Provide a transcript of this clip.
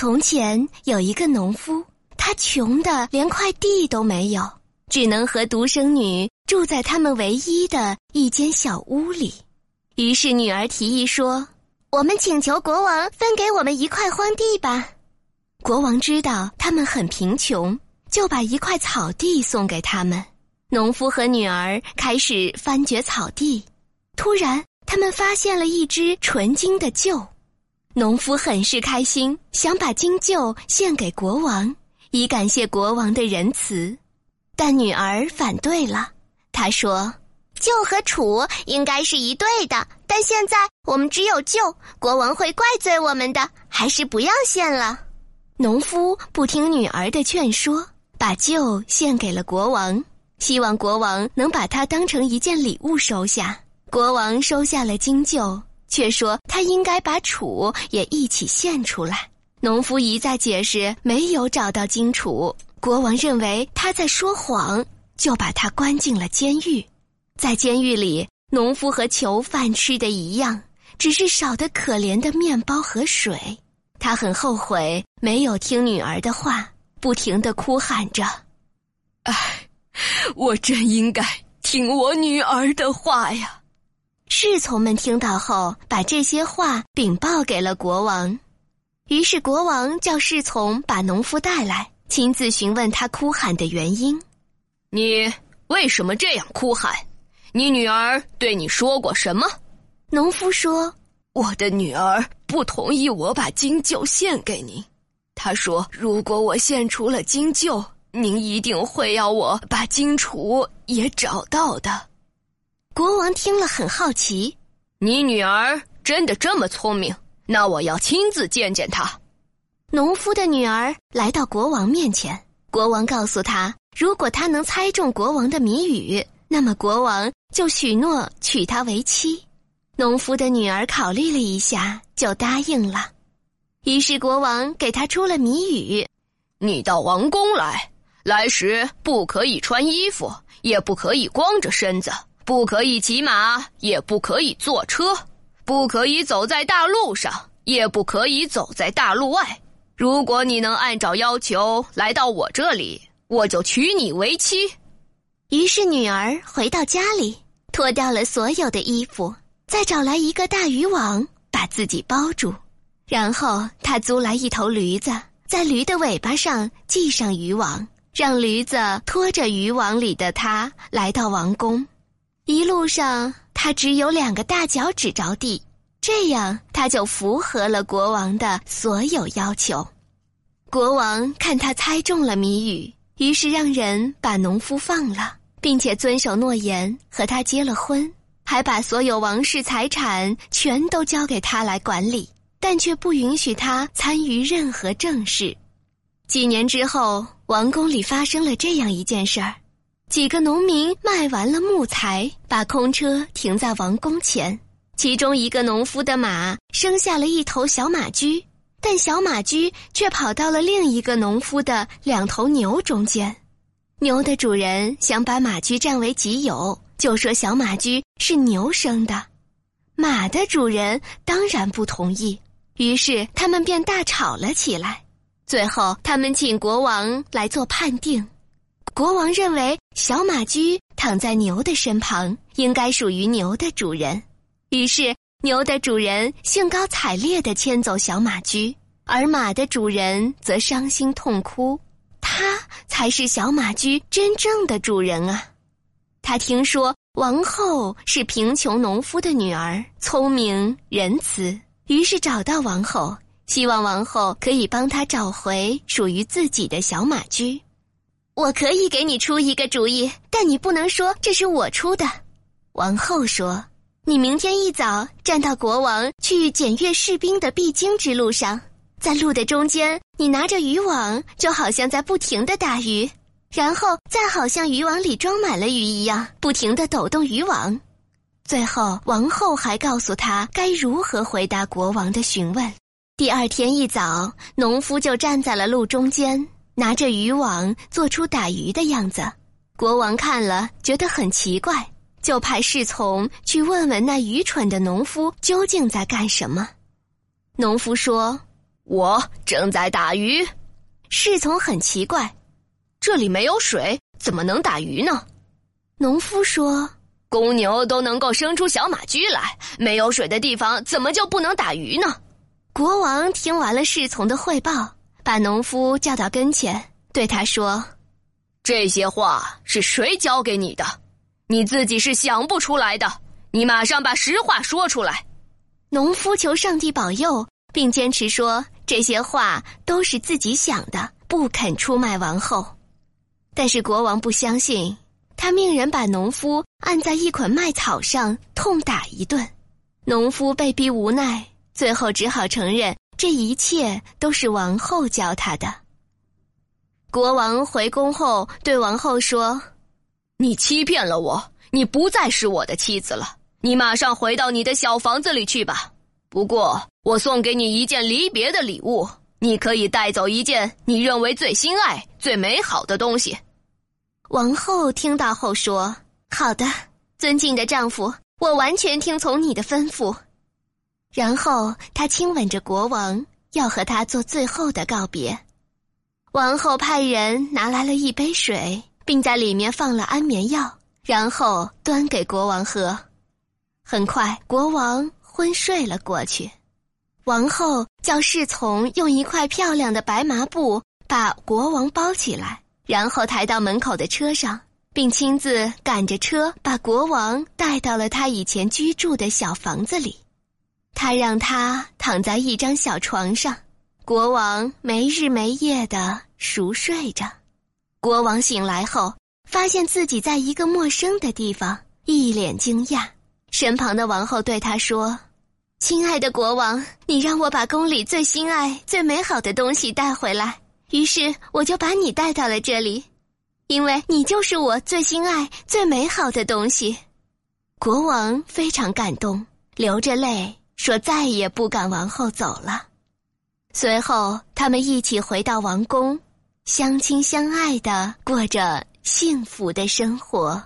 从前有一个农夫，他穷的连块地都没有，只能和独生女住在他们唯一的一间小屋里。于是女儿提议说：“我们请求国王分给我们一块荒地吧。”国王知道他们很贫穷，就把一块草地送给他们。农夫和女儿开始翻掘草地，突然他们发现了一只纯金的鹫。农夫很是开心，想把金鹫献给国王，以感谢国王的仁慈。但女儿反对了，她说：“鹫和楚应该是一对的，但现在我们只有鹫，国王会怪罪我们的，还是不要献了。”农夫不听女儿的劝说，把鹫献给了国王，希望国王能把它当成一件礼物收下。国王收下了金鹫。却说他应该把楚也一起献出来。农夫一再解释没有找到金楚，国王认为他在说谎，就把他关进了监狱。在监狱里，农夫和囚犯吃的一样，只是少得可怜的面包和水。他很后悔没有听女儿的话，不停的哭喊着：“唉，我真应该听我女儿的话呀！”侍从们听到后，把这些话禀报给了国王。于是国王叫侍从把农夫带来，亲自询问他哭喊的原因。你为什么这样哭喊？你女儿对你说过什么？农夫说：“我的女儿不同意我把金鹫献给您。她说，如果我献出了金鹫，您一定会要我把金楚也找到的。”国王听了很好奇，你女儿真的这么聪明？那我要亲自见见她。农夫的女儿来到国王面前，国王告诉他，如果他能猜中国王的谜语，那么国王就许诺娶她为妻。农夫的女儿考虑了一下，就答应了。于是国王给他出了谜语：你到王宫来，来时不可以穿衣服，也不可以光着身子。不可以骑马，也不可以坐车，不可以走在大路上，也不可以走在大路外。如果你能按照要求来到我这里，我就娶你为妻。于是女儿回到家里，脱掉了所有的衣服，再找来一个大渔网把自己包住，然后她租来一头驴子，在驴的尾巴上系上渔网，让驴子拖着渔网里的她来到王宫。一路上，他只有两个大脚趾着地，这样他就符合了国王的所有要求。国王看他猜中了谜语，于是让人把农夫放了，并且遵守诺言和他结了婚，还把所有王室财产全都交给他来管理，但却不允许他参与任何政事。几年之后，王宫里发生了这样一件事儿。几个农民卖完了木材，把空车停在王宫前。其中一个农夫的马生下了一头小马驹，但小马驹却跑到了另一个农夫的两头牛中间。牛的主人想把马驹占为己有，就说小马驹是牛生的。马的主人当然不同意，于是他们便大吵了起来。最后，他们请国王来做判定。国王认为小马驹躺在牛的身旁，应该属于牛的主人。于是牛的主人兴高采烈地牵走小马驹，而马的主人则伤心痛哭。他才是小马驹真正的主人啊！他听说王后是贫穷农夫的女儿，聪明仁慈，于是找到王后，希望王后可以帮他找回属于自己的小马驹。我可以给你出一个主意，但你不能说这是我出的。王后说：“你明天一早站到国王去检阅士兵的必经之路上，在路的中间，你拿着渔网，就好像在不停的打鱼，然后再好像渔网里装满了鱼一样，不停的抖动渔网。最后，王后还告诉他该如何回答国王的询问。第二天一早，农夫就站在了路中间。”拿着渔网做出打鱼的样子，国王看了觉得很奇怪，就派侍从去问问那愚蠢的农夫究竟在干什么。农夫说：“我正在打鱼。侍从很奇怪，这里没有水，怎么能打鱼呢？农夫说：“公牛都能够生出小马驹来，没有水的地方怎么就不能打鱼呢？”国王听完了侍从的汇报，把农夫叫到跟前，对他说：“这些话是谁教给你的？你自己是想不出来的。你马上把实话说出来。”农夫求上帝保佑，并坚持说这些话都是自己想的，不肯出卖王后。但是国王不相信，他命人把农夫按在一捆麦草上痛打一顿。农夫被逼无奈，最后只好承认这一切都是王后教他的。国王回宫后对王后说：“你欺骗了我，你不再是我的妻子了。”你马上回到你的小房子里去吧。不过，我送给你一件离别的礼物，你可以带走一件你认为最心爱、最美好的东西。王后听到后说：“好的，尊敬的丈夫，我完全听从你的吩咐。”然后他亲吻着国王，要和他做最后的告别。王后派人拿来了一杯水，并在里面放了安眠药，然后端给国王喝。很快，国王昏睡了过去。王后叫侍从用一块漂亮的白麻布把国王包起来，然后抬到门口的车上，并亲自赶着车把国王带到了他以前居住的小房子里。他让他躺在一张小床上，国王没日没夜的熟睡着。国王醒来后，发现自己在一个陌生的地方，一脸惊讶。身旁的王后对他说：“亲爱的国王，你让我把宫里最心爱、最美好的东西带回来，于是我就把你带到了这里，因为你就是我最心爱、最美好的东西。”国王非常感动，流着泪说：“再也不敢往后走了。”随后，他们一起回到王宫，相亲相爱的过着幸福的生活。